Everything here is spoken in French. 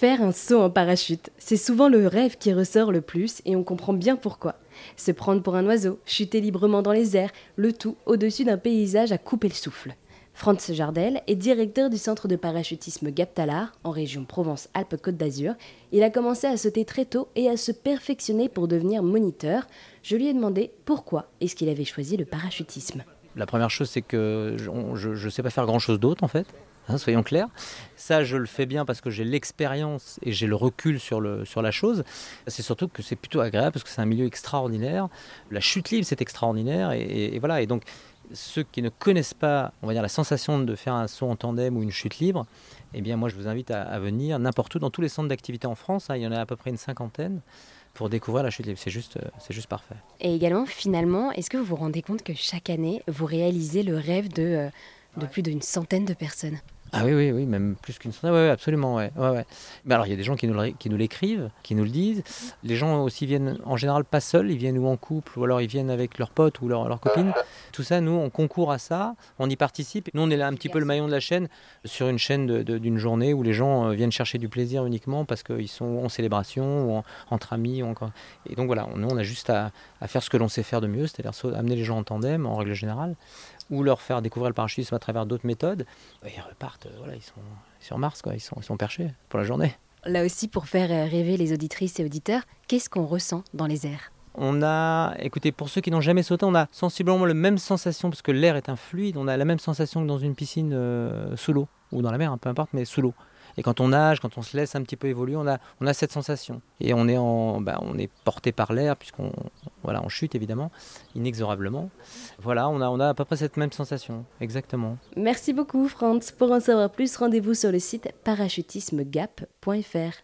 Faire un saut en parachute, c'est souvent le rêve qui ressort le plus et on comprend bien pourquoi. Se prendre pour un oiseau, chuter librement dans les airs, le tout au-dessus d'un paysage à couper le souffle. Franz Jardel est directeur du centre de parachutisme Gaptalar en région Provence-Alpes-Côte d'Azur. Il a commencé à sauter très tôt et à se perfectionner pour devenir moniteur. Je lui ai demandé pourquoi est-ce qu'il avait choisi le parachutisme. La première chose, c'est que je ne sais pas faire grand-chose d'autre en fait. Hein, soyons clairs. Ça, je le fais bien parce que j'ai l'expérience et j'ai le recul sur, la chose. C'est surtout que c'est plutôt agréable parce que c'est un milieu extraordinaire. La chute libre, c'est extraordinaire. Et, voilà. Et donc, ceux qui ne connaissent pas, on va dire, la sensation de faire un saut en tandem ou une chute libre, eh bien, moi, je vous invite à, venir n'importe où dans tous les centres d'activité en France. Hein. il y en a à peu près une cinquantaine pour découvrir la chute libre. C'est juste, c'est juste parfait. Et également, finalement, est-ce que vous vous rendez compte que chaque année, vous réalisez le rêve de, euh, de plus d'une centaine de personnes? Ah oui, oui, oui, même plus qu'une centaine. Oui, absolument. Ouais, ouais, Mais alors, il y a des gens qui nous, l'écrivent, qui nous le disent. Les gens aussi viennent en général pas seuls, ils viennent ou en couple, ou alors ils viennent avec leurs potes ou leurs leur copines. Tout ça, nous, on concourt à ça, on y participe. Nous, on est là un petit peu le maillon de la chaîne, sur une chaîne d'une journée où les gens euh, viennent chercher du plaisir uniquement parce qu'ils sont en célébration ou entre amis. Ou. Et donc voilà, nous, on a juste à, à faire ce que l'on sait faire de mieux, c'est-à-dire amener les gens en tandem, en règle générale ou leur faire découvrir le parachutisme à travers d'autres méthodes, ils repartent, euh, voilà, ils sont sur Mars, quoi, ils, sont, ils sont perchés pour la journée. Là aussi, pour faire euh, rêver les auditrices et auditeurs, qu'est-ce qu'on ressent dans les airs? On a, écoutez, pour ceux qui n'ont jamais sauté, on a sensiblement la même sensation, parce que l'air est un fluide, on a la même sensation que dans une piscine euh, sous l'eau, ou dans la mer, hein, peu importe, mais sous l'eau. Et quand on nage, quand on se laisse un petit peu évoluer, on a, on a cette sensation. Et on est, en, bah, on est porté par l'air, puisqu'on voilà, on chute évidemment, inexorablement. Voilà, on a, on a à peu près cette même sensation, exactement. Merci beaucoup, Franz. Pour en savoir plus, rendez-vous sur le site parachutismegap.fr.